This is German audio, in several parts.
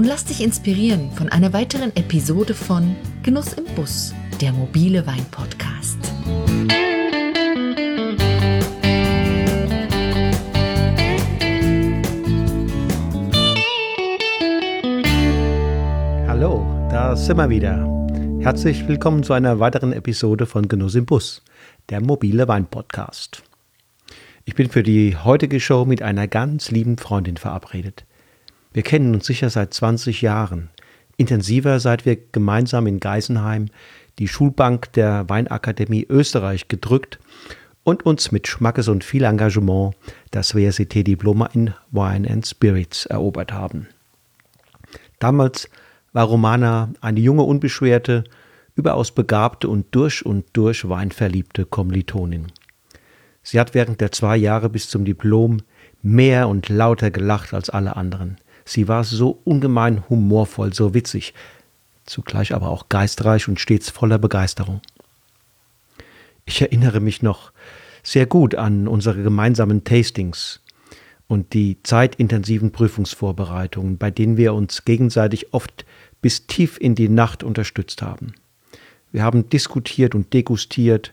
und lass dich inspirieren von einer weiteren Episode von Genuss im Bus, der mobile Wein-Podcast. Hallo, da sind wir wieder. Herzlich willkommen zu einer weiteren Episode von Genuss im Bus, der mobile Wein-Podcast. Ich bin für die heutige Show mit einer ganz lieben Freundin verabredet. Wir kennen uns sicher seit 20 Jahren, intensiver seit wir gemeinsam in Geisenheim die Schulbank der Weinakademie Österreich gedrückt und uns mit Schmackes und viel Engagement das WSET-Diploma in Wine and Spirits erobert haben. Damals war Romana eine junge, unbeschwerte, überaus begabte und durch und durch weinverliebte Kommilitonin. Sie hat während der zwei Jahre bis zum Diplom mehr und lauter gelacht als alle anderen. Sie war so ungemein humorvoll, so witzig, zugleich aber auch geistreich und stets voller Begeisterung. Ich erinnere mich noch sehr gut an unsere gemeinsamen Tastings und die zeitintensiven Prüfungsvorbereitungen, bei denen wir uns gegenseitig oft bis tief in die Nacht unterstützt haben. Wir haben diskutiert und degustiert,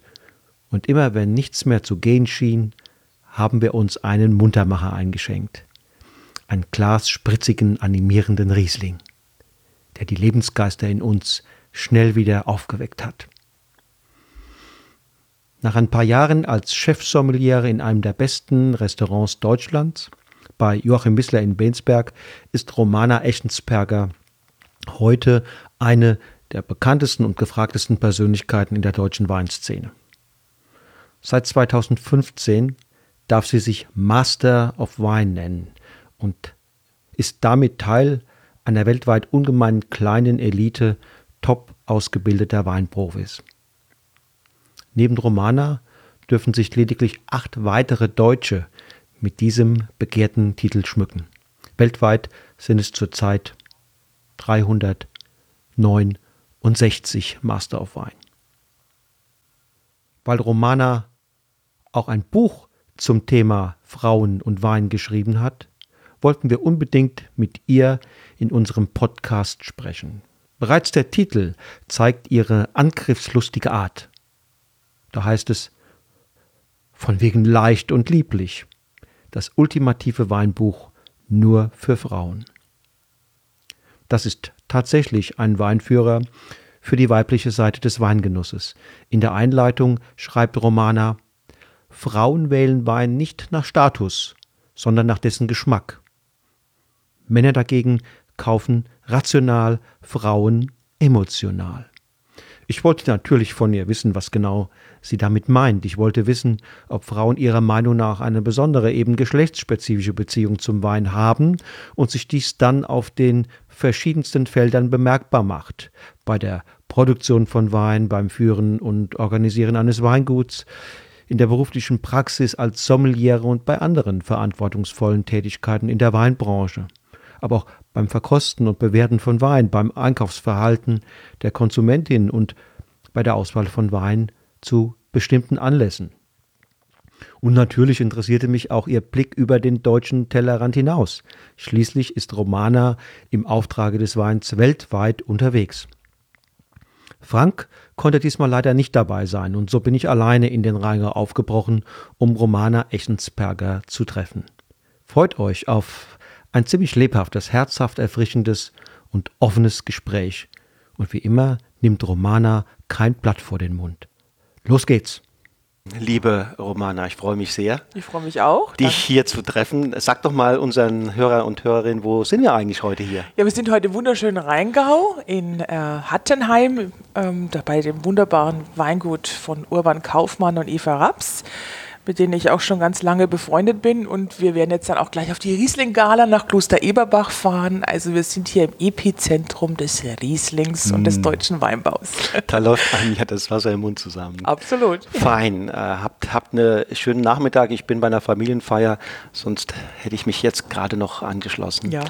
und immer wenn nichts mehr zu gehen schien, haben wir uns einen Muntermacher eingeschenkt ein Glas spritzigen, animierenden Riesling, der die Lebensgeister in uns schnell wieder aufgeweckt hat. Nach ein paar Jahren als Chefsommeliere in einem der besten Restaurants Deutschlands, bei Joachim Wissler in Bensberg, ist Romana Eschensperger heute eine der bekanntesten und gefragtesten Persönlichkeiten in der deutschen Weinszene. Seit 2015 darf sie sich Master of Wine nennen, und ist damit Teil einer weltweit ungemein kleinen Elite top ausgebildeter Weinprofis. Neben Romana dürfen sich lediglich acht weitere Deutsche mit diesem begehrten Titel schmücken. Weltweit sind es zurzeit 369 Master of Wine. Weil Romana auch ein Buch zum Thema Frauen und Wein geschrieben hat, wollten wir unbedingt mit ihr in unserem Podcast sprechen. Bereits der Titel zeigt ihre angriffslustige Art. Da heißt es von wegen leicht und lieblich. Das ultimative Weinbuch nur für Frauen. Das ist tatsächlich ein Weinführer für die weibliche Seite des Weingenusses. In der Einleitung schreibt Romana Frauen wählen Wein nicht nach Status, sondern nach dessen Geschmack. Männer dagegen kaufen rational, Frauen emotional. Ich wollte natürlich von ihr wissen, was genau sie damit meint. Ich wollte wissen, ob Frauen ihrer Meinung nach eine besondere, eben geschlechtsspezifische Beziehung zum Wein haben und sich dies dann auf den verschiedensten Feldern bemerkbar macht. Bei der Produktion von Wein, beim Führen und Organisieren eines Weinguts, in der beruflichen Praxis als Sommeliere und bei anderen verantwortungsvollen Tätigkeiten in der Weinbranche aber auch beim Verkosten und Bewerten von Wein, beim Einkaufsverhalten der Konsumentin und bei der Auswahl von Wein zu bestimmten Anlässen. Und natürlich interessierte mich auch ihr Blick über den deutschen Tellerrand hinaus. Schließlich ist Romana im Auftrage des Weins weltweit unterwegs. Frank konnte diesmal leider nicht dabei sein und so bin ich alleine in den Rheingau aufgebrochen, um Romana Echensperger zu treffen. Freut euch auf ein ziemlich lebhaftes, herzhaft erfrischendes und offenes Gespräch. Und wie immer nimmt Romana kein Blatt vor den Mund. Los geht's! Liebe Romana, ich freue mich sehr. Ich freue mich auch. Dich Danke. hier zu treffen. Sag doch mal unseren Hörer und Hörerinnen, wo sind wir eigentlich heute hier? Ja, wir sind heute im wunderschönen Rheingau in äh, Hattenheim, ähm, bei dem wunderbaren Weingut von Urban Kaufmann und Eva Raps. Mit denen ich auch schon ganz lange befreundet bin. Und wir werden jetzt dann auch gleich auf die Riesling-Gala nach Kloster Eberbach fahren. Also wir sind hier im Epizentrum des Rieslings mm. und des mm. deutschen Weinbaus. Da läuft ja das Wasser im Mund zusammen. Absolut. Fein. Äh, habt, habt einen schönen Nachmittag. Ich bin bei einer Familienfeier, sonst hätte ich mich jetzt gerade noch angeschlossen. Ja.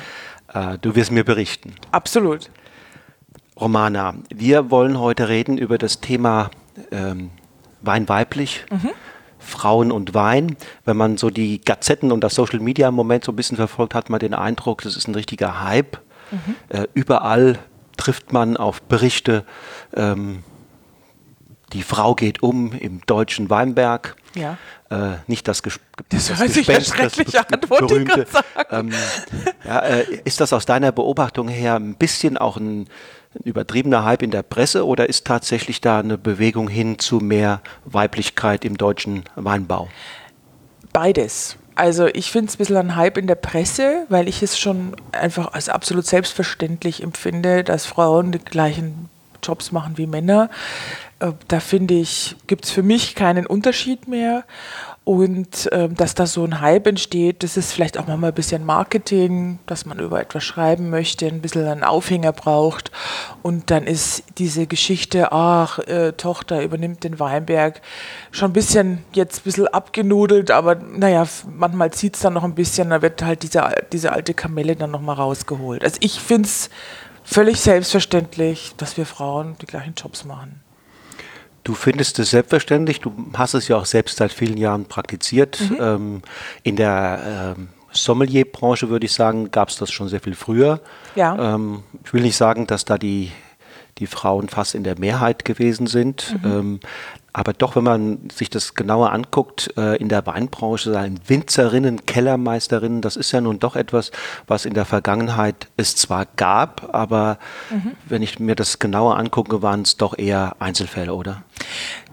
Äh, du wirst mir berichten. Absolut. Romana, wir wollen heute reden über das Thema ähm, Wein weiblich. Mhm. Frauen und Wein. Wenn man so die Gazetten und das Social Media im Moment so ein bisschen verfolgt, hat man den Eindruck, das ist ein richtiger Hype. Mhm. Äh, überall trifft man auf Berichte, ähm, die Frau geht um im deutschen Weinberg. Ja. Äh, nicht das, Ges das, das Gespenst, das berühmte. Ähm, ja, äh, ist das aus deiner Beobachtung her ein bisschen auch ein ein übertriebener Hype in der Presse oder ist tatsächlich da eine Bewegung hin zu mehr Weiblichkeit im deutschen Weinbau? Beides. Also ich finde es ein bisschen ein Hype in der Presse, weil ich es schon einfach als absolut selbstverständlich empfinde, dass Frauen die gleichen Jobs machen wie Männer. Äh, da finde ich, gibt es für mich keinen Unterschied mehr. Und ähm, dass da so ein Hype entsteht, das ist vielleicht auch mal ein bisschen Marketing, dass man über etwas schreiben möchte, ein bisschen einen Aufhänger braucht. Und dann ist diese Geschichte, ach, äh, Tochter übernimmt den Weinberg, schon ein bisschen jetzt ein bisschen abgenudelt, aber naja, manchmal zieht es dann noch ein bisschen, da wird halt diese, diese alte Kamelle dann nochmal rausgeholt. Also ich finde es völlig selbstverständlich, dass wir Frauen die gleichen Jobs machen. Du findest es selbstverständlich, du hast es ja auch selbst seit vielen Jahren praktiziert. Mhm. Ähm, in der ähm, Sommelier-Branche würde ich sagen, gab es das schon sehr viel früher. Ja. Ähm, ich will nicht sagen, dass da die, die Frauen fast in der Mehrheit gewesen sind. Mhm. Aber doch, wenn man sich das genauer anguckt, äh, in der Weinbranche sein Winzerinnen, Kellermeisterinnen, das ist ja nun doch etwas, was in der Vergangenheit es zwar gab, aber mhm. wenn ich mir das genauer angucke, waren es doch eher Einzelfälle, oder?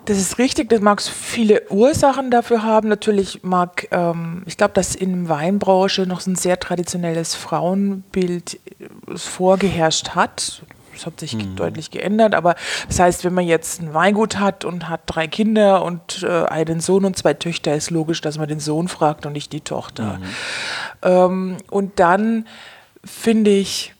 Das ist richtig, das mag viele Ursachen dafür haben. Natürlich mag, ähm, ich glaube, dass in der Weinbranche noch so ein sehr traditionelles Frauenbild äh, vorgeherrscht hat. Das hat sich mhm. deutlich geändert, aber das heißt, wenn man jetzt ein Weingut hat und hat drei Kinder und äh, einen Sohn und zwei Töchter, ist logisch, dass man den Sohn fragt und nicht die Tochter. Mhm. Ähm, und dann finde ich,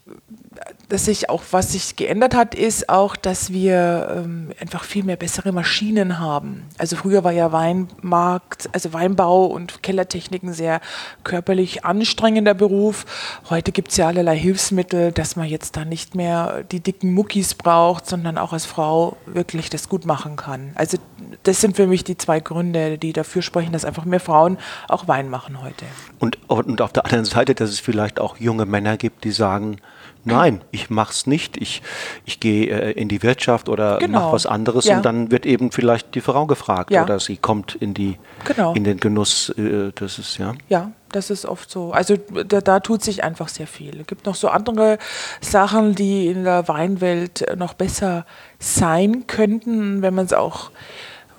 dass sich auch, was sich geändert hat, ist auch, dass wir ähm, einfach viel mehr bessere Maschinen haben. Also früher war ja Weinmarkt, also Weinbau und Kellertechniken sehr körperlich anstrengender Beruf. Heute gibt es ja allerlei Hilfsmittel, dass man jetzt da nicht mehr die dicken Muckis braucht, sondern auch als Frau wirklich das gut machen kann. Also das sind für mich die zwei Gründe, die dafür sprechen, dass einfach mehr Frauen auch Wein machen heute. Und, und auf der anderen Seite, dass es vielleicht auch junge Männer gibt, die sagen, Nein, ich mache es nicht. Ich, ich gehe äh, in die Wirtschaft oder genau. mache was anderes ja. und dann wird eben vielleicht die Frau gefragt ja. oder sie kommt in die genau. in den Genuss. Äh, das ist ja. Ja, das ist oft so. Also da, da, tut sich einfach sehr viel. Es gibt noch so andere Sachen, die in der Weinwelt noch besser sein könnten, wenn man es auch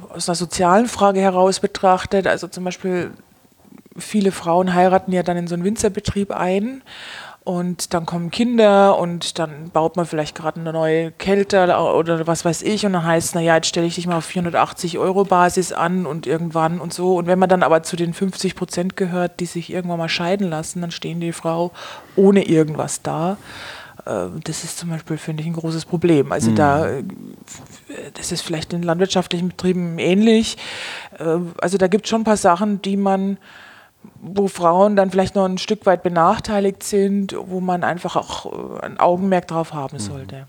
aus einer sozialen Frage heraus betrachtet. Also zum Beispiel viele Frauen heiraten ja dann in so einen Winzerbetrieb ein und dann kommen Kinder und dann baut man vielleicht gerade eine neue Kälte oder was weiß ich und dann heißt es, naja, jetzt stelle ich dich mal auf 480 Euro Basis an und irgendwann und so. Und wenn man dann aber zu den 50 Prozent gehört, die sich irgendwann mal scheiden lassen, dann stehen die Frau ohne irgendwas da. Äh, das ist zum Beispiel, finde ich, ein großes Problem. Also mhm. da, äh, das ist vielleicht in landwirtschaftlichen Betrieben ähnlich. Äh, also da gibt es schon ein paar Sachen, die man wo Frauen dann vielleicht noch ein Stück weit benachteiligt sind, wo man einfach auch äh, ein Augenmerk drauf haben mhm. sollte.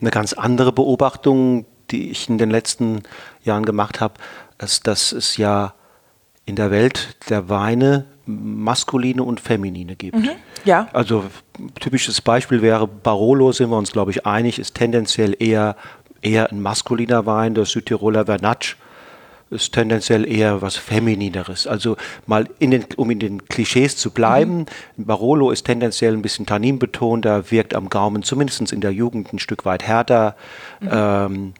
Eine ganz andere Beobachtung, die ich in den letzten Jahren gemacht habe, ist, dass es ja in der Welt der Weine maskuline und feminine gibt. Mhm, ja. Also typisches Beispiel wäre Barolo, sind wir uns glaube ich einig, ist tendenziell eher, eher ein maskuliner Wein, der Südtiroler Vernatsch ist tendenziell eher was Feminineres. Also mal in den, um in den Klischees zu bleiben, mhm. Barolo ist tendenziell ein bisschen tanninbetonter, wirkt am Gaumen zumindest in der Jugend ein Stück weit härter. Mhm. Ähm,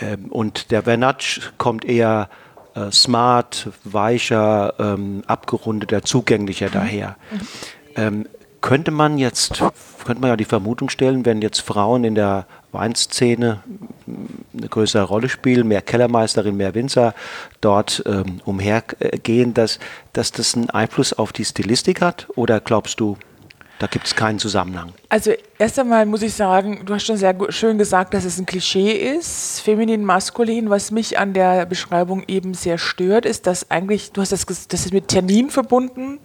ähm, und der Vernatsch kommt eher äh, smart, weicher, ähm, abgerundeter, zugänglicher mhm. daher. Könnte man jetzt, könnte man ja die Vermutung stellen, wenn jetzt Frauen in der Weinszene eine größere Rolle spielen, mehr Kellermeisterin, mehr Winzer dort ähm, umhergehen, dass, dass das einen Einfluss auf die Stilistik hat? Oder glaubst du, da gibt es keinen Zusammenhang. Also erst einmal muss ich sagen, du hast schon sehr schön gesagt, dass es ein Klischee ist, feminin, maskulin. Was mich an der Beschreibung eben sehr stört, ist, dass eigentlich, du hast das, das ist mit Termin verbunden.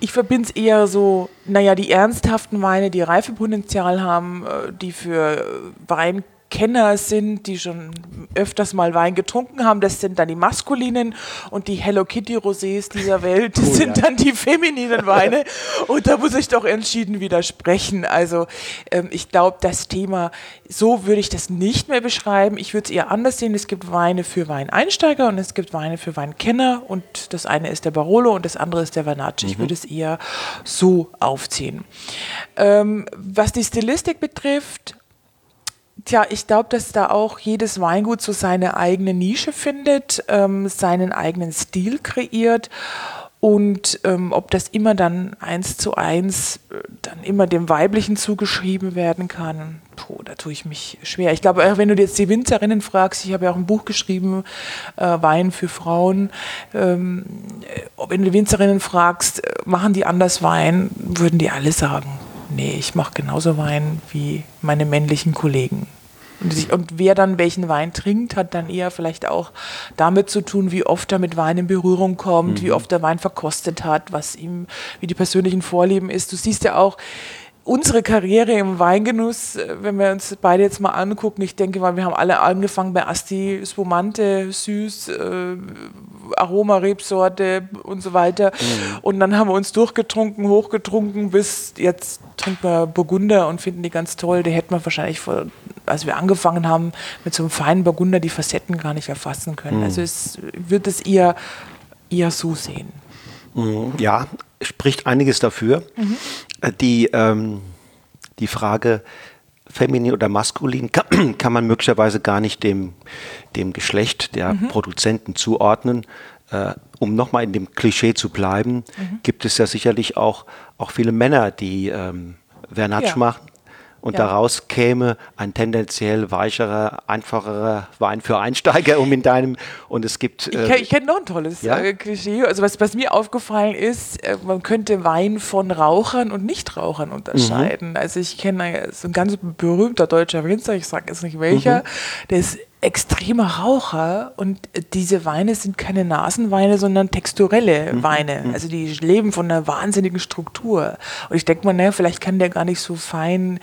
Ich verbinde es eher so, naja, die ernsthaften Weine, die Reifepotenzial haben, äh, die für Wein Kenner sind, die schon öfters mal Wein getrunken haben, das sind dann die maskulinen und die Hello Kitty Rosés dieser Welt, das oh, sind ja. dann die femininen Weine und da muss ich doch entschieden widersprechen. Also ähm, ich glaube, das Thema, so würde ich das nicht mehr beschreiben. Ich würde es eher anders sehen. Es gibt Weine für Weineinsteiger und es gibt Weine für Weinkenner und das eine ist der Barolo und das andere ist der Vernacci. Mhm. Ich würde es eher so aufziehen. Ähm, was die Stilistik betrifft, Tja, ich glaube, dass da auch jedes Weingut so seine eigene Nische findet, ähm, seinen eigenen Stil kreiert. Und ähm, ob das immer dann eins zu eins äh, dann immer dem Weiblichen zugeschrieben werden kann, puh, da tue ich mich schwer. Ich glaube, wenn du jetzt die Winzerinnen fragst, ich habe ja auch ein Buch geschrieben, äh, Wein für Frauen, ähm, äh, wenn du die Winzerinnen fragst, äh, machen die anders Wein, würden die alle sagen, nee, ich mache genauso Wein wie meine männlichen Kollegen. Und, sich, und, wer dann welchen Wein trinkt, hat dann eher vielleicht auch damit zu tun, wie oft er mit Wein in Berührung kommt, mhm. wie oft der Wein verkostet hat, was ihm, wie die persönlichen Vorlieben ist. Du siehst ja auch, unsere Karriere im Weingenuss, äh, wenn wir uns beide jetzt mal angucken, ich denke mal, wir haben alle angefangen bei Asti Spumante, süß, äh, Aroma, Rebsorte und so weiter. Mhm. Und dann haben wir uns durchgetrunken, hochgetrunken, bis jetzt trinken wir Burgunder und finden die ganz toll. Die hätten wir wahrscheinlich, vor, als wir angefangen haben, mit so einem feinen Burgunder die Facetten gar nicht erfassen können. Mhm. Also es wird es eher, eher so sehen. Mhm. Ja, spricht einiges dafür. Mhm. Äh, die, ähm, die Frage, feminin oder maskulin, kann, kann, man möglicherweise gar nicht dem, dem Geschlecht der mhm. Produzenten zuordnen. Äh, um nochmal in dem Klischee zu bleiben, mhm. gibt es ja sicherlich auch, auch viele Männer, die ähm, Vernatsch ja. machen und ja. daraus käme ein tendenziell weicherer, einfacherer Wein für Einsteiger, um in deinem und es gibt. Äh, ich, ich kenne noch ein tolles ja? äh, Klischee. Also was, was mir aufgefallen ist, äh, man könnte Wein von Rauchern und Nichtrauchern unterscheiden. Mhm. Also ich kenne so ein ganz berühmter deutscher Winzer, ich sage jetzt nicht welcher, mhm. der ist extremer Raucher und diese Weine sind keine Nasenweine, sondern texturelle mhm. Weine. Mhm. Also die leben von einer wahnsinnigen Struktur. Und ich denke mal, naja, vielleicht kann der gar nicht so fein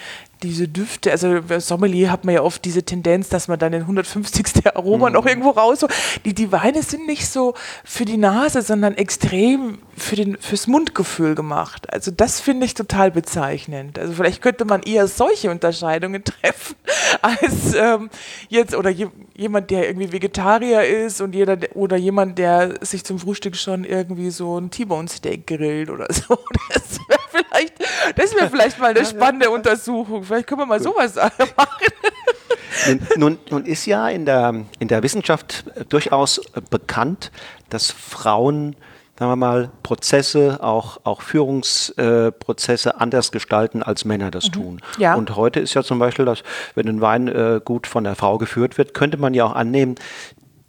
diese Düfte, also Sommelier hat man ja oft diese Tendenz, dass man dann den 150. Aroma mhm. noch irgendwo raus. Die, die Weine sind nicht so für die Nase, sondern extrem für den, fürs Mundgefühl gemacht. Also das finde ich total bezeichnend. Also vielleicht könnte man eher solche Unterscheidungen treffen, als ähm, jetzt oder je, jemand, der irgendwie Vegetarier ist und jeder oder jemand, der sich zum Frühstück schon irgendwie so ein T-Bone Steak grillt oder so. Das wäre vielleicht, das wäre vielleicht mal eine spannende Untersuchung. Vielleicht können wir mal Gut. sowas machen. Nun, nun, ist ja in der, in der Wissenschaft durchaus bekannt, dass Frauen sagen wir mal, Prozesse, auch, auch Führungsprozesse äh, anders gestalten, als Männer das mhm. tun. Ja. Und heute ist ja zum Beispiel, dass wenn ein Wein äh, gut von der Frau geführt wird, könnte man ja auch annehmen,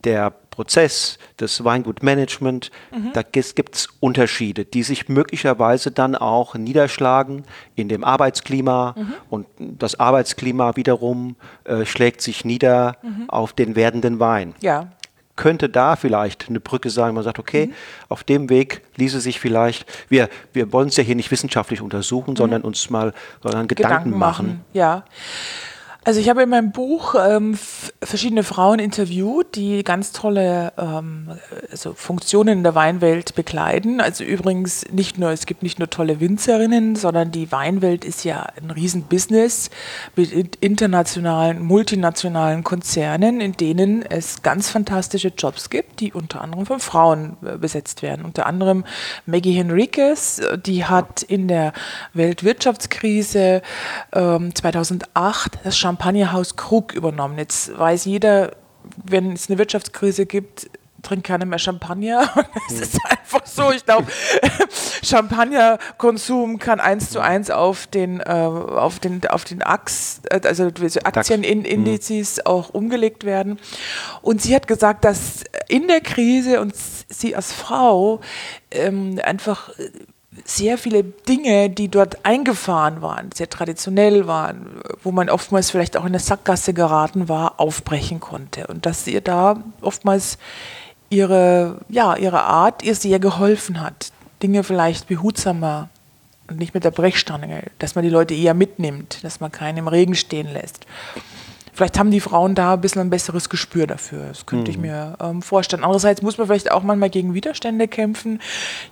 der Prozess des Weingutmanagement, mhm. da gibt es Unterschiede, die sich möglicherweise dann auch niederschlagen in dem Arbeitsklima mhm. und das Arbeitsklima wiederum äh, schlägt sich nieder mhm. auf den werdenden Wein. Ja könnte da vielleicht eine Brücke sein, man sagt, okay, mhm. auf dem Weg ließe sich vielleicht, wir, wir wollen es ja hier nicht wissenschaftlich untersuchen, mhm. sondern uns mal sondern Gedanken, Gedanken machen. machen. Ja. Also ich habe in meinem Buch ähm, verschiedene Frauen interviewt, die ganz tolle ähm, also Funktionen in der Weinwelt bekleiden. Also übrigens nicht nur, es gibt nicht nur tolle Winzerinnen, sondern die Weinwelt ist ja ein Riesenbusiness mit internationalen, multinationalen Konzernen, in denen es ganz fantastische Jobs gibt, die unter anderem von Frauen äh, besetzt werden. Unter anderem Maggie Henriquez, die hat in der Weltwirtschaftskrise ähm, 2008 das Champagnerhaus Krug übernommen. Jetzt weiß jeder, wenn es eine Wirtschaftskrise gibt, trinke keine mehr Champagner. Es ist einfach so. Ich glaube, Champagnerkonsum kann eins zu eins auf den, äh, auf den, auf den AX, äh, also Aktienindizes mhm. auch umgelegt werden. Und sie hat gesagt, dass in der Krise und sie als Frau ähm, einfach sehr viele Dinge, die dort eingefahren waren, sehr traditionell waren, wo man oftmals vielleicht auch in eine Sackgasse geraten war, aufbrechen konnte. Und dass ihr da oftmals ihre, ja, ihre Art ihr sehr geholfen hat, Dinge vielleicht behutsamer und nicht mit der Brechstange, dass man die Leute eher mitnimmt, dass man keinen im Regen stehen lässt. Vielleicht haben die Frauen da ein bisschen ein besseres Gespür dafür. Das könnte mhm. ich mir ähm, vorstellen. Andererseits muss man vielleicht auch manchmal gegen Widerstände kämpfen.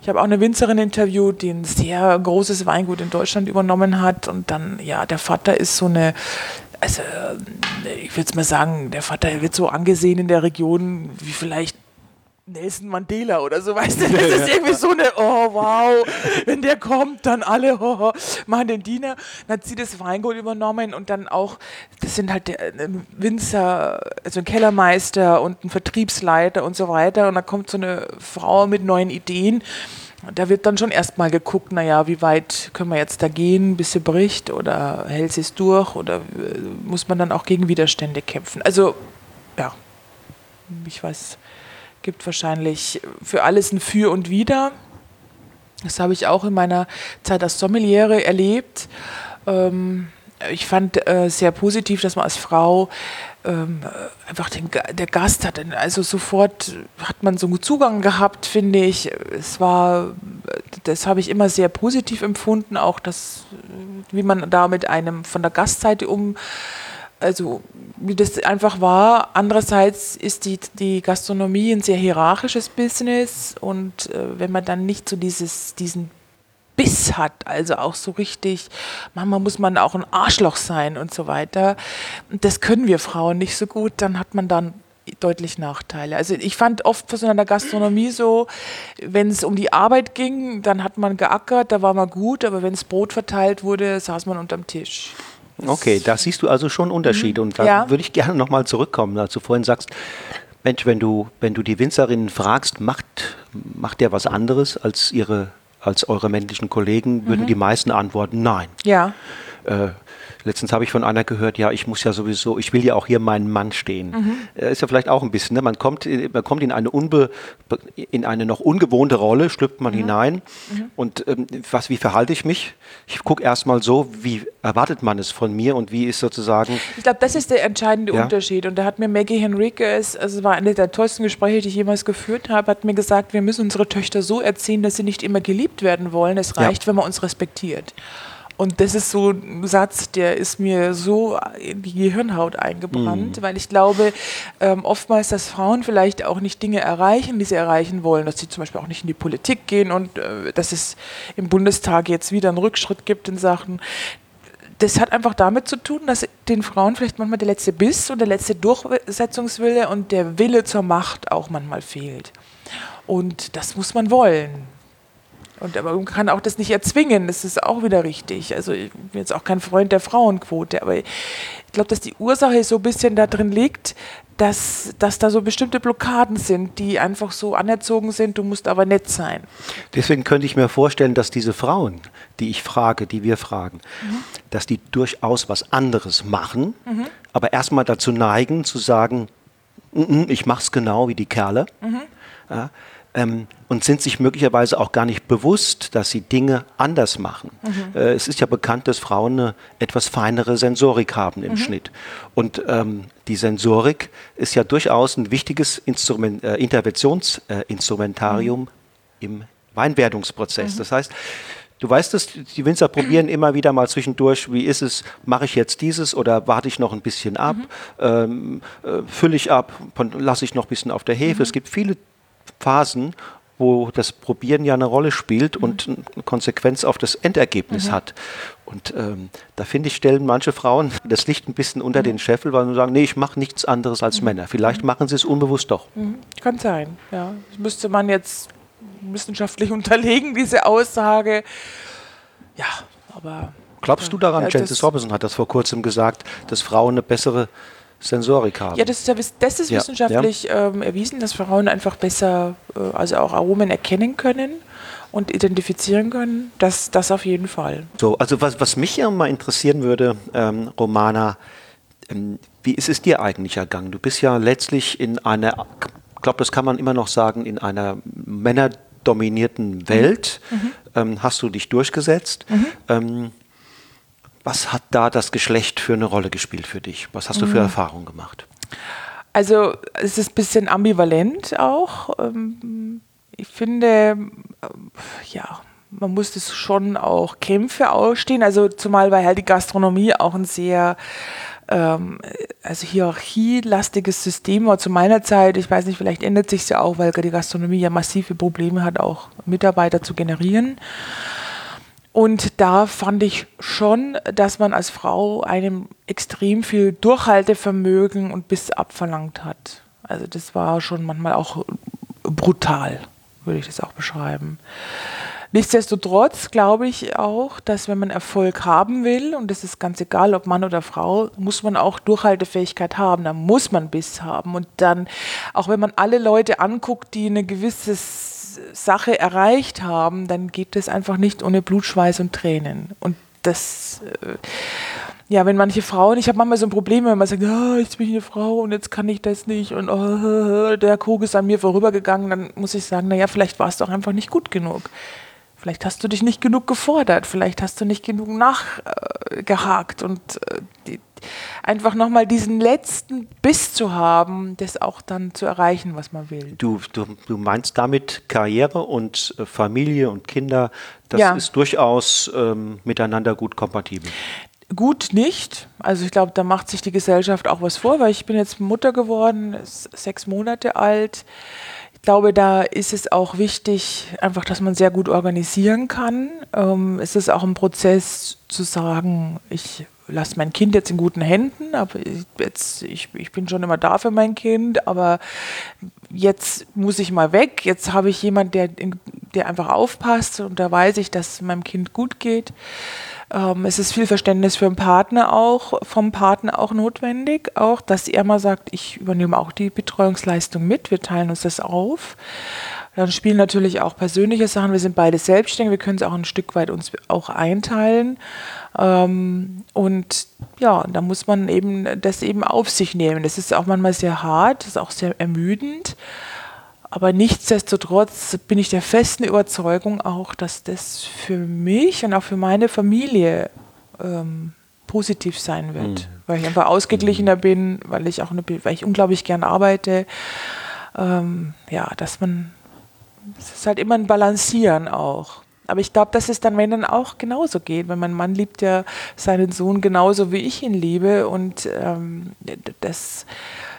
Ich habe auch eine Winzerin interviewt, die ein sehr großes Weingut in Deutschland übernommen hat. Und dann, ja, der Vater ist so eine also ich würde mal sagen, der Vater wird so angesehen in der Region wie vielleicht Nelson Mandela oder so, weißt du, das ist irgendwie so eine, oh wow, wenn der kommt, dann alle oh, oh, machen den Diener. Dann hat sie das Weingut übernommen und dann auch, das sind halt der Winzer, also ein Kellermeister und ein Vertriebsleiter und so weiter. Und dann kommt so eine Frau mit neuen Ideen. Da wird dann schon erstmal geguckt, naja, wie weit können wir jetzt da gehen, bis sie bricht oder hält sie es durch oder äh, muss man dann auch gegen Widerstände kämpfen. Also, ja, ich weiß gibt wahrscheinlich für alles ein Für und Wider. Das habe ich auch in meiner Zeit als Sommeliere erlebt. Ähm, ich fand äh, sehr positiv, dass man als Frau ähm, einfach den, der Gast hat, also sofort hat man so einen Zugang gehabt, finde ich. Es war, das habe ich immer sehr positiv empfunden, auch das, wie man da mit einem von der Gastseite um also wie das einfach war. Andererseits ist die, die Gastronomie ein sehr hierarchisches Business und äh, wenn man dann nicht so dieses, diesen Biss hat, also auch so richtig, manchmal muss man auch ein Arschloch sein und so weiter. Das können wir Frauen nicht so gut, dann hat man dann deutlich Nachteile. Also ich fand oft von so einer Gastronomie so, wenn es um die Arbeit ging, dann hat man geackert, da war man gut, aber wenn das Brot verteilt wurde, saß man unterm Tisch. Okay, da siehst du also schon Unterschiede. Mhm. Und da ja. würde ich gerne nochmal zurückkommen, als du vorhin sagst, Mensch, wenn du, wenn du die Winzerinnen fragst, macht, macht der was anderes als ihre, als eure männlichen Kollegen, würden mhm. die meisten antworten, nein. Ja. Äh, Letztens habe ich von einer gehört, ja, ich muss ja sowieso, ich will ja auch hier meinen Mann stehen. Mhm. Ist ja vielleicht auch ein bisschen, ne? man, kommt, man kommt in eine, unbe, in eine noch ungewohnte Rolle, schlüpft man mhm. hinein mhm. und ähm, was, wie verhalte ich mich? Ich gucke erstmal so, wie erwartet man es von mir und wie ist sozusagen... Ich glaube, das ist der entscheidende ja? Unterschied und da hat mir Maggie Henriquez, also es war eine der tollsten Gespräche, die ich jemals geführt habe, hat mir gesagt, wir müssen unsere Töchter so erziehen, dass sie nicht immer geliebt werden wollen. Es reicht, ja. wenn man uns respektiert. Und das ist so ein Satz, der ist mir so in die Gehirnhaut eingebrannt, mhm. weil ich glaube, ähm, oftmals, dass Frauen vielleicht auch nicht Dinge erreichen, die sie erreichen wollen, dass sie zum Beispiel auch nicht in die Politik gehen und äh, dass es im Bundestag jetzt wieder einen Rückschritt gibt in Sachen. Das hat einfach damit zu tun, dass den Frauen vielleicht manchmal der letzte Biss und der letzte Durchsetzungswille und der Wille zur Macht auch manchmal fehlt. Und das muss man wollen. Und aber man kann auch das nicht erzwingen, das ist auch wieder richtig. Also ich bin jetzt auch kein Freund der Frauenquote, aber ich glaube, dass die Ursache so ein bisschen da drin liegt, dass, dass da so bestimmte Blockaden sind, die einfach so anerzogen sind, du musst aber nett sein. Deswegen könnte ich mir vorstellen, dass diese Frauen, die ich frage, die wir fragen, mhm. dass die durchaus was anderes machen, mhm. aber erstmal dazu neigen zu sagen, ich mache es genau wie die Kerle. Mhm. Ja, ähm, und sind sich möglicherweise auch gar nicht bewusst, dass sie Dinge anders machen. Mhm. Äh, es ist ja bekannt, dass Frauen eine etwas feinere Sensorik haben im mhm. Schnitt. Und ähm, die Sensorik ist ja durchaus ein wichtiges Instrument, äh, Interventionsinstrumentarium mhm. im Weinwerdungsprozess. Mhm. Das heißt, Du weißt es, die Winzer probieren immer wieder mal zwischendurch, wie ist es, mache ich jetzt dieses oder warte ich noch ein bisschen ab, mhm. ähm, äh, fülle ich ab, lasse ich noch ein bisschen auf der Hefe. Mhm. Es gibt viele Phasen, wo das Probieren ja eine Rolle spielt mhm. und eine Konsequenz auf das Endergebnis mhm. hat. Und ähm, da finde ich, stellen manche Frauen das Licht ein bisschen unter mhm. den Scheffel, weil sie sagen, nee, ich mache nichts anderes als mhm. Männer. Vielleicht mhm. machen sie es unbewusst doch. Mhm. Kann sein, ja. Das müsste man jetzt wissenschaftlich unterlegen, diese Aussage. Ja, aber... Glaubst du daran, ja, Jancis Robinson hat das vor kurzem gesagt, dass Frauen eine bessere Sensorik haben. Ja, das ist, ja, das ist Ja, wissenschaftlich Ähm, erwiesen, dass Frauen einfach besser, äh, also auch Aromen erkennen können und identifizieren können. Das, das auf jeden Fall. So, also was, was mich ja mal interessieren würde, ähm, Romana, ähm, wie ist es dir eigentlich ergangen? Du bist ja letztlich in einer, ich glaube, das kann man immer noch sagen, in einer männerdominierten Welt ähm, hast du dich durchgesetzt. Ähm, was hat da das Geschlecht für eine Rolle gespielt für dich? Was hast du für Erfahrungen gemacht? Also es ist ein bisschen ambivalent auch. Ähm, Ich finde, ähm, ja, man muss das schon auch Kämpfe ausstehen. Also zumal weil halt die Gastronomie auch ein sehr ähm, also hierarchielastiges System war zu meiner Zeit. Ich weiß nicht, vielleicht ändert sich ja auch, weil die Gastronomie ja massive Probleme hat, auch Mitarbeiter zu generieren. Und da fand ich schon, dass man als Frau einem extrem viel Durchhaltevermögen und Biss abverlangt hat. Also das war schon manchmal auch brutal, würde ich das auch beschreiben. Nichtsdestotrotz glaube ich auch, dass wenn man Erfolg haben will, und das ist ganz egal, ob Mann oder Frau, muss man auch Durchhaltefähigkeit haben, da muss man Biss haben. Und dann, auch wenn man alle Leute anguckt, die eine gewisse S- Sache erreicht haben, dann geht das einfach nicht ohne Blut, Schweiß und Tränen. Und das, äh, ja, wenn manche Frauen, ich habe manchmal so ein Problem, wenn man sagt, ah, jetzt bin ich eine Frau und jetzt kann ich das nicht und oh, der Krug ist an mir vorübergegangen, dann muss ich sagen, naja, vielleicht war es doch einfach nicht gut genug. Vielleicht hast du dich nicht genug gefordert, vielleicht hast du nicht genug nachgehakt und äh, die, einfach nochmal diesen letzten Biss zu haben, das auch dann zu erreichen, was man will. Du, du, du meinst damit Karriere und äh, Familie und Kinder, das Ja. ist durchaus ähm, miteinander gut kompatibel. Gut nicht. Also ich glaube, da macht sich die Gesellschaft auch was vor, weil ich bin jetzt Mutter geworden, sechs Monate alt. Ich glaube, da ist es auch wichtig, einfach, dass man sehr gut organisieren kann. Ähm, es ist auch ein Prozess zu sagen, ich lasse mein Kind jetzt in guten Händen, aber ich, jetzt, ich, ich bin schon immer da für mein Kind, aber jetzt muss ich mal weg. Jetzt habe ich jemanden, der, der einfach aufpasst und da weiß ich, dass es meinem Kind gut geht. Ähm, es ist viel Verständnis für den Partner auch, vom Partner auch notwendig, auch, dass er mal sagt, ich übernehme auch die Betreuungsleistung mit, wir teilen uns das auf. Dann spielen natürlich auch persönliche Sachen. Wir sind beide selbstständig, wir können es auch ein Stück weit uns auch einteilen. Ähm, und ja, da muss man eben das eben auf sich nehmen. Das ist auch manchmal sehr hart, das ist auch sehr ermüdend. Aber nichtsdestotrotz bin ich der festen Überzeugung auch, dass das für mich und auch für meine Familie ähm, positiv sein wird. Weil ich einfach ausgeglichener bin, weil ich auch eine, weil ich unglaublich gern arbeite. Ähm, ja, dass man, es ist halt immer ein Balancieren auch. Aber ich glaube, dass es dann, dann auch genauso geht, weil mein Mann liebt ja seinen Sohn genauso, wie ich ihn liebe. Und ähm, das,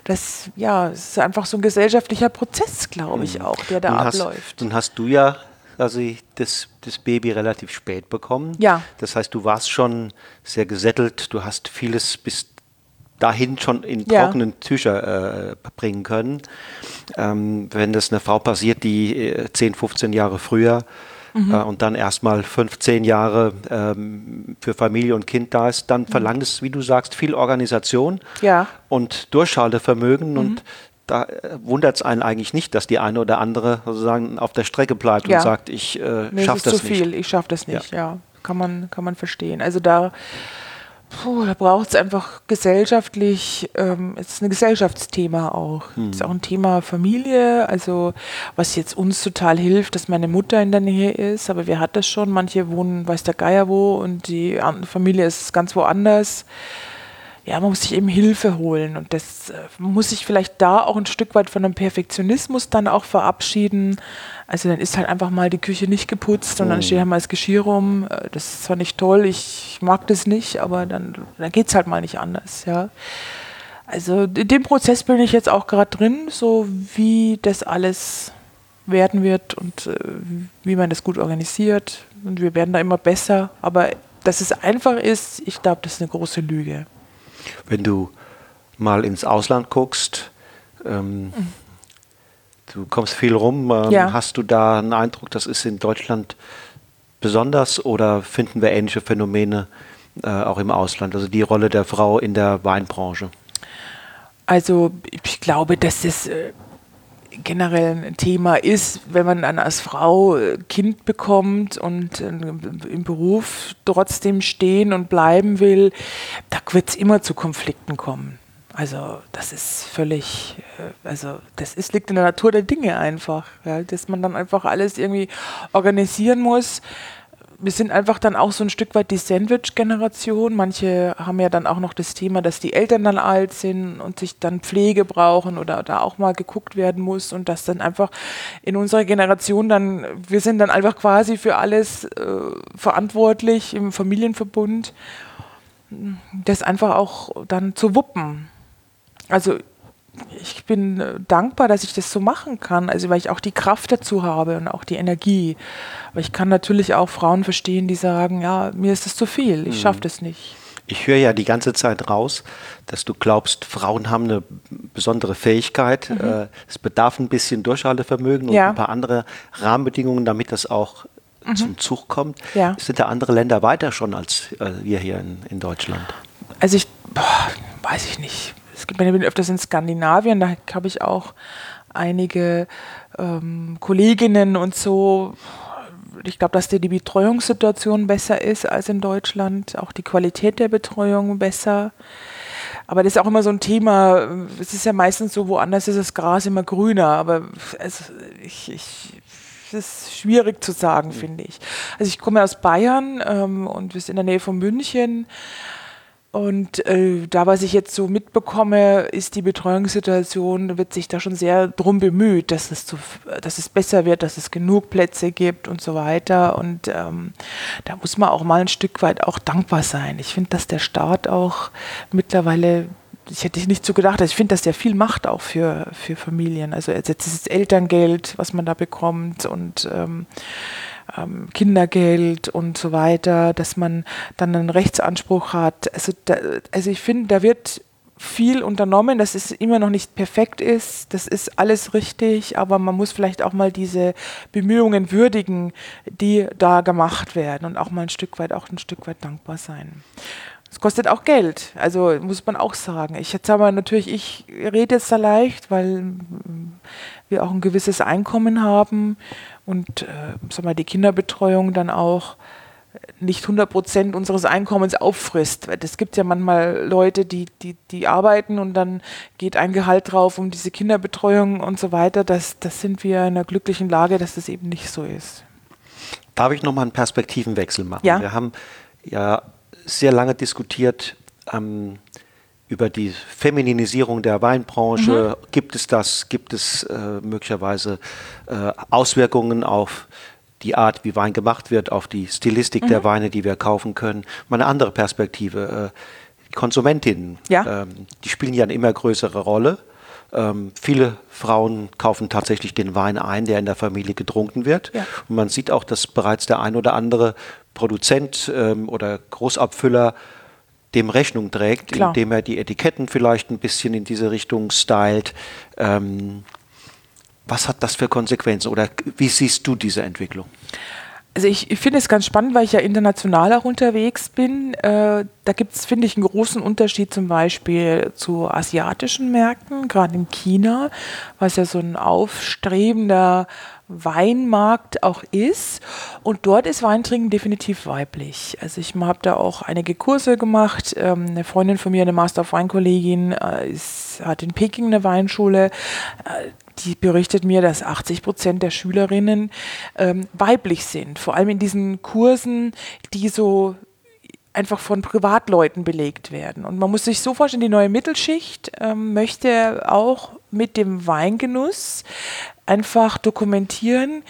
das, ja, es ist einfach so ein gesellschaftlicher Prozess, glaube ich auch, der da nun abläuft. Hast, nun hast du ja also das, das Baby relativ spät bekommen. Ja. Das heißt, du warst schon sehr gesättelt, du hast vieles bis dahin schon in Ja. trockenen Tücher äh, bringen können. Ähm, wenn das eine Frau passiert, die äh, 10, 15 Jahre früher Mhm. äh, und dann erstmal 15 Jahre ähm, für Familie und Kind da ist, dann verlangt es, wie du sagst, viel Organisation Mhm. Ja. Mhm. und Durchhaltevermögen und da wundert es einen eigentlich nicht, dass die eine oder andere sozusagen auf der Strecke bleibt Ja. und sagt, ich äh, schaffe das zu nicht. viel, ich schaffe das nicht, ja. Kann, man, kann man verstehen. Also da, puh, da braucht es einfach gesellschaftlich, ähm, es ist ein Gesellschaftsthema auch. Es ist auch ein Thema Familie, also was jetzt uns total hilft, dass meine Mutter in der Nähe ist, aber wer hat das schon? Manche wohnen, weiß der Geier wo und die Familie ist ganz woanders ja, man muss sich eben Hilfe holen und das äh, muss sich vielleicht da auch ein Stück weit von einem Perfektionismus dann auch verabschieden. Also dann ist halt einfach mal die Küche nicht geputzt und dann steht halt mal das Geschirr rum. Äh, Das ist zwar nicht toll, ich mag das nicht, aber dann, dann geht es halt mal nicht anders, ja. Also in dem Prozess bin ich jetzt auch gerade drin, so wie das alles werden wird und äh, wie man das gut organisiert. Und wir werden da immer besser. Aber dass es einfach ist, ich glaube, das ist eine große Lüge. Wenn du mal ins Ausland guckst, ähm, du kommst viel rum, ähm, Ja. hast du da einen Eindruck, das ist in Deutschland besonders oder finden wir ähnliche Phänomene äh, auch im Ausland? Also die Rolle der Frau in der Weinbranche. Also ich glaube, dass das äh, generell ein Thema ist, wenn man dann als Frau äh, Kind bekommt und äh, im Beruf trotzdem stehen und bleiben will, da wird es immer zu Konflikten kommen. Also das ist völlig, äh, also das ist, liegt in der Natur der Dinge einfach, ja, dass man dann einfach alles irgendwie organisieren muss wir sind einfach dann auch so ein Stück weit die Sandwich-Generation. Manche haben ja dann auch noch das Thema, dass die Eltern dann alt sind und sich dann Pflege brauchen oder da auch mal geguckt werden muss und das dann einfach in unserer Generation dann, wir sind dann einfach quasi für alles äh, verantwortlich im Familienverbund, das einfach auch dann zu wuppen. Also ich bin äh, dankbar, dass ich das so machen kann, also weil ich auch die Kraft dazu habe und auch die Energie. Aber ich kann natürlich auch Frauen verstehen, die sagen, ja, mir ist es zu viel, ich schaffe mhm. das nicht. Ich höre ja die ganze Zeit raus, dass du glaubst, Frauen haben eine besondere Fähigkeit. Mhm. Äh, es bedarf ein bisschen Durchhaltevermögen und ja. ein paar andere Rahmenbedingungen, damit das auch mhm. zum Zug kommt. Ja. Sind da andere Länder weiter schon als äh, wir hier in, in Deutschland? Also ich, boah, weiß ich nicht es gibt, ich bin öfters in Skandinavien, da habe ich auch einige ähm, Kolleginnen und so. Ich glaube, dass die, die Betreuungssituation besser ist als in Deutschland, auch die Qualität der Betreuung besser. Aber das ist auch immer so ein Thema. Es ist ja meistens so, woanders ist das Gras immer grüner. Aber es, ich, ich, es ist schwierig zu sagen, finde ich. Also ich komme aus Bayern ähm, und wir sind in der Nähe von München. Und äh, da, was ich jetzt so mitbekomme, ist die Betreuungssituation, wird sich da schon sehr drum bemüht, dass es, zu, dass es besser wird, dass es genug Plätze gibt und so weiter. Und ähm, da muss man auch mal ein Stück weit auch dankbar sein. Ich finde, dass der Staat auch mittlerweile ich hätte nicht so gedacht, also ich finde, dass der viel macht auch für, für Familien. Also jetzt ist das Elterngeld, was man da bekommt und ähm, ähm, Kindergeld und so weiter, dass man dann einen Rechtsanspruch hat. Also, da, also ich finde, da wird viel unternommen, dass es immer noch nicht perfekt ist. Das ist alles richtig, aber man muss vielleicht auch mal diese Bemühungen würdigen, die da gemacht werden und auch mal ein Stück weit, auch ein Stück weit dankbar sein. Es kostet auch Geld, also muss man auch sagen. Ich jetzt aber natürlich, ich rede jetzt da leicht, weil wir auch ein gewisses Einkommen haben und äh, sag mal, die Kinderbetreuung dann auch nicht 100 Prozent unseres Einkommens auffrisst. Es gibt ja manchmal Leute, die, die, die arbeiten und dann geht ein Gehalt drauf um diese Kinderbetreuung und so weiter. Das, das sind wir in einer glücklichen Lage, dass das eben nicht so ist. Darf ich nochmal einen Perspektivenwechsel machen? Ja. Wir haben ja sehr lange diskutiert ähm, über die Femininisierung der Weinbranche. Mhm. Gibt es das? Gibt es äh, möglicherweise äh, Auswirkungen auf die Art, wie Wein gemacht wird, auf die Stilistik mhm. der Weine, die wir kaufen können? Mal eine andere Perspektive. Äh, Konsumentinnen, ja. ähm, die spielen ja eine immer größere Rolle. Ähm, viele Frauen kaufen tatsächlich den Wein ein, der in der Familie getrunken wird. Ja. Und man sieht auch, dass bereits der ein oder andere Produzent ähm, oder Großabfüller dem Rechnung trägt, Klar. indem er die Etiketten vielleicht ein bisschen in diese Richtung stylt. Ähm, was hat das für Konsequenzen oder wie siehst du diese Entwicklung? Also ich, ich finde es ganz spannend, weil ich ja international auch unterwegs bin. Äh, da gibt es, finde ich, einen großen Unterschied zum Beispiel zu asiatischen Märkten, gerade in China, was ja so ein aufstrebender Weinmarkt auch ist. Und dort ist Weintrinken definitiv weiblich. Also ich habe da auch einige Kurse gemacht. Ähm, eine Freundin von mir, eine Master of Weinkollegin, äh, hat in Peking eine Weinschule. Äh, die berichtet mir, dass 80 Prozent der Schülerinnen ähm, weiblich sind. Vor allem in diesen Kursen, die so einfach von Privatleuten belegt werden. Und man muss sich so vorstellen, die neue Mittelschicht ähm, möchte auch mit dem Weingenuss einfach dokumentieren,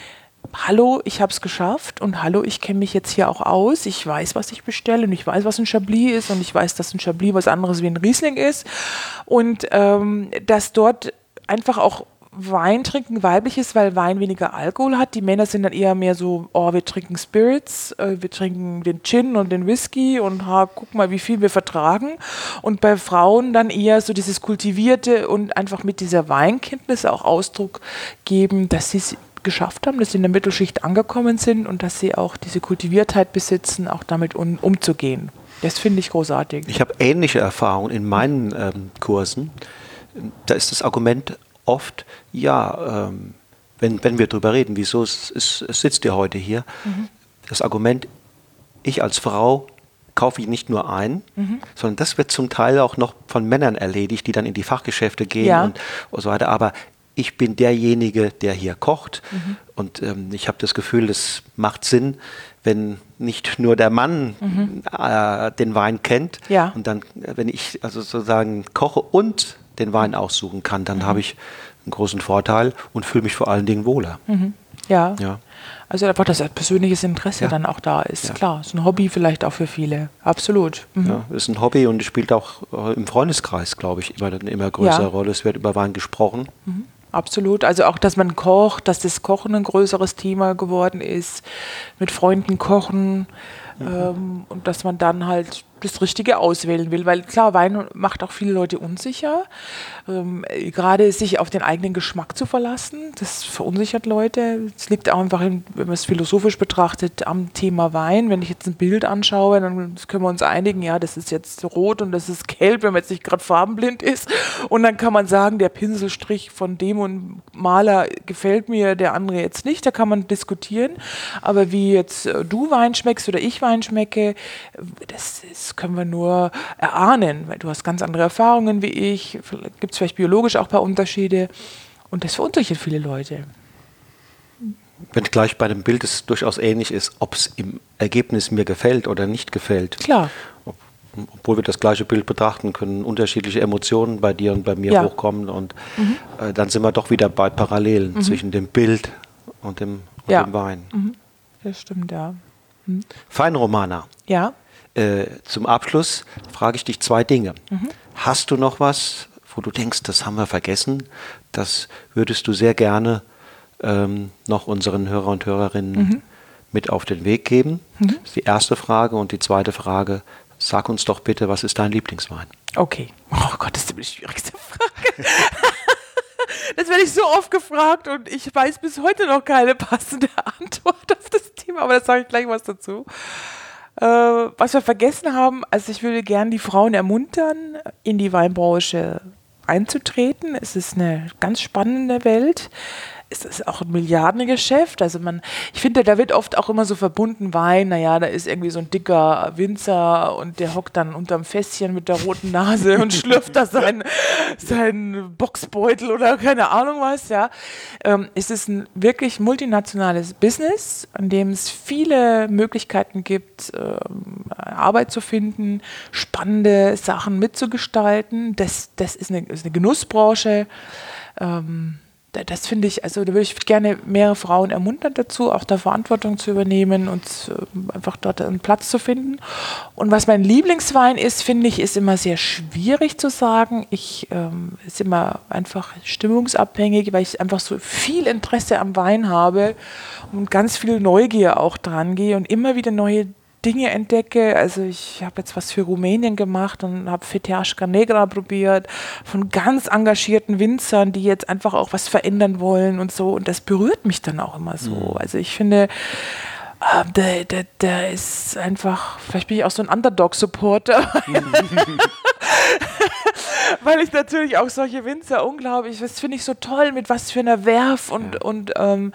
hallo, ich habe es geschafft und hallo, ich kenne mich jetzt hier auch aus. Ich weiß, was ich bestelle und ich weiß, was ein Chablis ist und ich weiß, dass ein Chablis was anderes wie ein Riesling ist und ähm, dass dort einfach auch Wein trinken weiblich ist, weil Wein weniger Alkohol hat. Die Männer sind dann eher mehr so, oh, wir trinken Spirits, äh, wir trinken den Gin und den Whisky und ha, guck mal, wie viel wir vertragen. Und bei Frauen dann eher so dieses Kultivierte und einfach mit dieser Weinkenntnis auch Ausdruck geben, dass sie es geschafft haben, dass sie in der Mittelschicht angekommen sind und dass sie auch diese Kultiviertheit besitzen, auch damit um, umzugehen. Das finde ich großartig. Ich habe ähnliche Erfahrungen in meinen ähm, Kursen da ist das Argument oft, ja, ähm, wenn, wenn wir darüber reden, wieso es, es, es sitzt ihr heute hier, mhm. das Argument, ich als Frau kaufe ich nicht nur ein, mhm. sondern das wird zum Teil auch noch von Männern erledigt, die dann in die Fachgeschäfte gehen ja. und, und, so weiter. Aber ich bin derjenige, der hier kocht. Mhm. Und ähm, ich habe das Gefühl, es macht Sinn, wenn nicht nur der Mann mhm. äh, den Wein kennt. Ja. Und dann, wenn ich also sozusagen koche und den Wein aussuchen kann, dann habe ich einen großen Vorteil und fühle mich vor allen Dingen wohler. Mhm. Ja. ja. Also einfach, dass persönliches Interesse ja. dann auch da ist. Ja. Klar, ist ein Hobby vielleicht auch für viele. Absolut. Mhm. Ja, ist ein Hobby und spielt auch äh, im Freundeskreis, glaube ich, immer eine immer größere. Rolle. Es wird über Wein gesprochen. Mhm. Absolut. Also auch, dass man kocht, dass das Kochen ein größeres Thema geworden ist, mit Freunden kochen mhm. ähm, und dass man dann halt das Richtige auswählen will. Weil klar, Wein macht auch viele Leute unsicher. Ähm, gerade sich auf den eigenen Geschmack zu verlassen, das verunsichert Leute. Es liegt auch einfach, in, wenn man es philosophisch betrachtet, am Thema Wein. Wenn ich jetzt ein Bild anschaue, dann können wir uns einigen, ja, das ist jetzt rot und das ist gelb, wenn man jetzt nicht gerade farbenblind ist. Und dann kann man sagen, der Pinselstrich von dem und Maler gefällt mir, der andere jetzt nicht. Da kann man diskutieren. Aber wie jetzt äh, du Wein schmeckst oder ich Wein schmecke, das, das können wir nur erahnen, weil du hast ganz andere Erfahrungen wie ich. Gibt es vielleicht biologisch auch ein paar Unterschiede. Und das verunsichert viele Leute. Wenn gleich bei dem Bild es durchaus ähnlich ist, ob es im Ergebnis mir gefällt oder nicht gefällt. Klar. obwohl wir das gleiche Bild betrachten, können unterschiedliche Emotionen bei dir und bei mir ja. hochkommen. Und mhm. äh, dann sind wir doch wieder bei Parallelen mhm. zwischen dem Bild und dem, und ja. dem Wein. Mhm. Das stimmt, ja. Mhm. Feinromana. Ja. Äh, zum Abschluss frage ich dich zwei Dinge. Mhm. Hast du noch was, wo du denkst, das haben wir vergessen? Das würdest du sehr gerne ähm, noch unseren Hörer und Hörerinnen mhm. mit auf den Weg geben? Mhm. Das ist die erste Frage. Und die zweite Frage, sag uns doch bitte, was ist dein Lieblingswein? Okay. Oh Gott, das ist die schwierigste Frage. das werde ich so oft gefragt und ich weiß bis heute noch keine passende Antwort auf das Thema, aber da sage ich gleich was dazu. Äh, was wir vergessen haben, also ich würde gerne die Frauen ermuntern, in die Weinbranche einzutreten. Es ist eine ganz spannende Welt ist das auch ein Milliardengeschäft. Also man, ich finde, da wird oft auch immer so verbunden Wein, naja, da ist irgendwie so ein dicker Winzer und der hockt dann unterm Fässchen mit der roten Nase und schlürft da seinen, seinen Boxbeutel oder keine Ahnung was, ja. Ähm, es ist ein wirklich multinationales Business, an dem es viele Möglichkeiten gibt, ähm, Arbeit zu finden, spannende Sachen mitzugestalten. Das, das ist, eine, ist eine Genussbranche. Ähm, das finde ich, also da würde ich gerne mehrere Frauen ermuntern dazu, auch da Verantwortung zu übernehmen und äh, einfach dort einen Platz zu finden. Und was mein Lieblingswein ist, finde ich, ist immer sehr schwierig zu sagen. Ich ähm, ist immer einfach stimmungsabhängig, weil ich einfach so viel Interesse am Wein habe und ganz viel Neugier auch dran gehe und immer wieder neue Dinge entdecke. Also ich habe jetzt was für Rumänien gemacht und habe Feteaschka Negra probiert von ganz engagierten Winzern, die jetzt einfach auch was verändern wollen und so. Und das berührt mich dann auch immer so. Mhm. Also ich finde, der, der, der ist einfach, vielleicht bin ich auch so ein Underdog-Supporter. Weil ich natürlich auch solche Winzer unglaublich, das finde ich so toll, mit was für einer Werf und, ja. und ähm,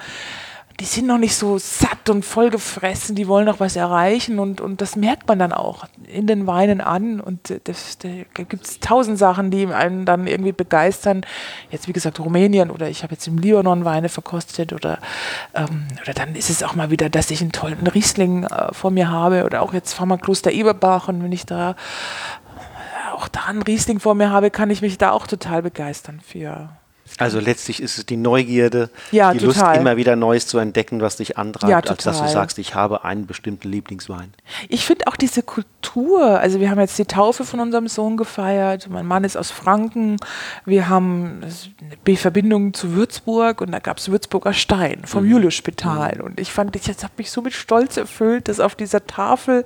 die sind noch nicht so satt und vollgefressen, die wollen noch was erreichen und, und das merkt man dann auch in den Weinen an und das, da gibt es tausend Sachen, die einen dann irgendwie begeistern. Jetzt wie gesagt Rumänien oder ich habe jetzt im Libanon Weine verkostet oder, ähm, oder dann ist es auch mal wieder, dass ich einen tollen Riesling äh, vor mir habe oder auch jetzt Pharmakloster Eberbach und wenn ich da auch da einen Riesling vor mir habe, kann ich mich da auch total begeistern für. Also letztlich ist es die Neugierde, ja, die total. Lust, immer wieder Neues zu entdecken, was dich antreibt, ja, als dass du sagst, ich habe einen bestimmten Lieblingswein. Ich finde auch diese Kultur, also wir haben jetzt die Taufe von unserem Sohn gefeiert, mein Mann ist aus Franken, wir haben eine Verbindung zu Würzburg und da gab es Würzburger Stein vom mhm. Julius-Spital mhm. und ich fand, ich habe mich so mit Stolz erfüllt, dass auf dieser Tafel,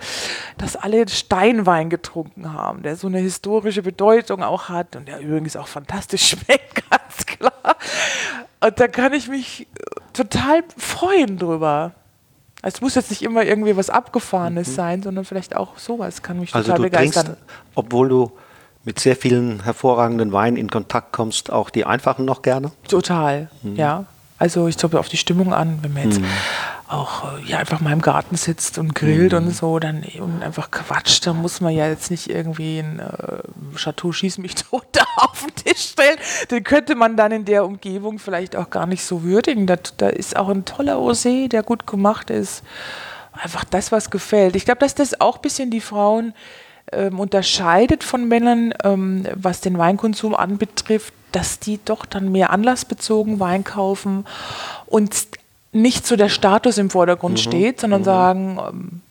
dass alle Steinwein getrunken haben, der so eine historische Bedeutung auch hat und der übrigens auch fantastisch schmeckt, ganz. Und da kann ich mich total freuen drüber. Es muss jetzt nicht immer irgendwie was Abgefahrenes mhm. sein, sondern vielleicht auch sowas kann mich also total du begeistern. Trinkst, obwohl du mit sehr vielen hervorragenden Weinen in Kontakt kommst, auch die einfachen noch gerne? Total, mhm. ja. Also ich glaube auf die Stimmung an, wenn man jetzt mhm. Auch äh, ja, einfach mal im Garten sitzt und grillt mhm. und so dann und einfach quatscht, dann muss man ja jetzt nicht irgendwie ein äh, Chateau Schieß mich tot da auf den Tisch stellen. Den könnte man dann in der Umgebung vielleicht auch gar nicht so würdigen. Da, da ist auch ein toller Osé, der gut gemacht ist. Einfach das, was gefällt. Ich glaube, dass das auch ein bisschen die Frauen ähm, unterscheidet von Männern, ähm, was den Weinkonsum anbetrifft, dass die doch dann mehr anlassbezogen Wein kaufen und nicht so der Status im Vordergrund mhm. steht, sondern mhm. sagen, ähm,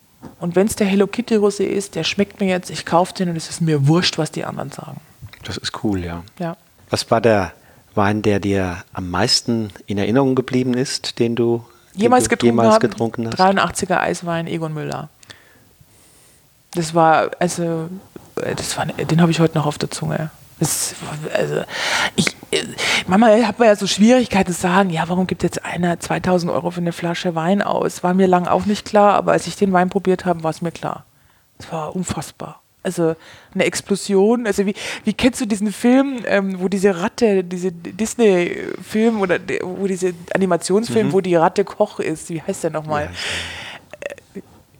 und wenn es der Hello Kitty Rosé ist, der schmeckt mir jetzt, ich kaufe den und es ist mir wurscht, was die anderen sagen. Das ist cool, ja. ja. Was war der Wein, der dir am meisten in Erinnerung geblieben ist, den du jemals, getrunken, jemals getrunken hast? 83er Eiswein Egon Müller. Das war, also, äh, das war, den habe ich heute noch auf der Zunge. Das, also, ich, manchmal hat man ja so Schwierigkeiten zu sagen, ja, warum gibt jetzt einer 2000 Euro für eine Flasche Wein aus? War mir lang auch nicht klar, aber als ich den Wein probiert habe, war es mir klar. Es war unfassbar. Also eine Explosion. Also wie, wie kennst du diesen Film, ähm, wo diese Ratte, diese Disney-Film oder wo diese Animationsfilm, mhm. wo die Ratte Koch ist? Wie heißt der nochmal? Ja,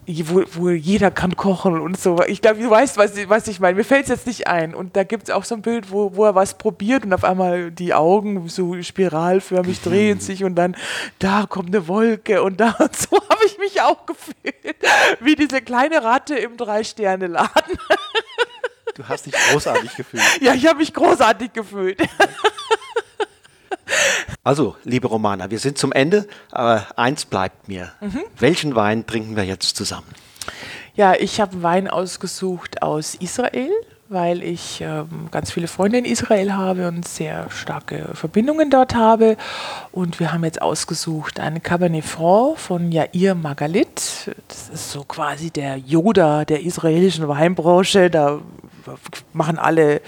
wo, wo jeder kann kochen und so. Ich glaube, du weißt, was, was ich meine. Mir fällt es jetzt nicht ein. Und da gibt es auch so ein Bild, wo, wo er was probiert und auf einmal die Augen so spiralförmig drehen sich und dann da kommt eine Wolke und da und so habe ich mich auch gefühlt. Wie diese kleine Ratte im Drei-Sterne-Laden. Du hast dich großartig gefühlt. Ja, ich habe mich großartig gefühlt. Also, liebe Romana, wir sind zum Ende, aber eins bleibt mir. Mhm. Welchen Wein trinken wir jetzt zusammen? Ja, ich habe Wein ausgesucht aus Israel, weil ich ähm, ganz viele Freunde in Israel habe und sehr starke Verbindungen dort habe. Und wir haben jetzt ausgesucht einen Cabernet Franc von Yair Magalit. Das ist so quasi der Yoda der israelischen Weinbranche. Da machen alle,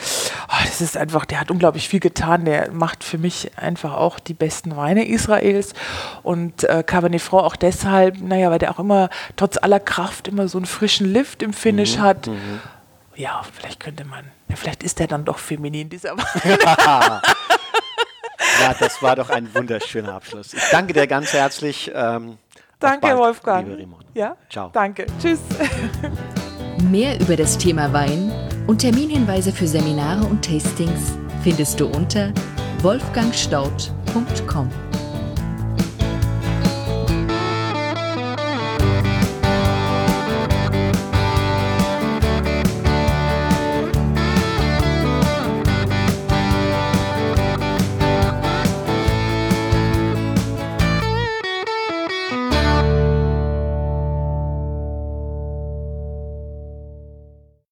oh, das ist einfach, der hat unglaublich viel getan. Der macht für mich einfach auch die besten Weine Israels. Und äh, Cabernet Franc auch deshalb, naja, weil der auch immer trotz aller Kraft immer so einen frischen Lift im Finish mhm, hat. Mhm. Ja, vielleicht könnte man, ja, vielleicht ist der dann doch feminin, dieser Wein. ja, das war doch ein wunderschöner Abschluss. Ich danke dir ganz herzlich. Ähm, danke, bald, Wolfgang. Ja, ciao. Danke. Tschüss. Mehr über das Thema Wein und Terminhinweise für Seminare und Tastings findest du unter wolfgangstaud.com.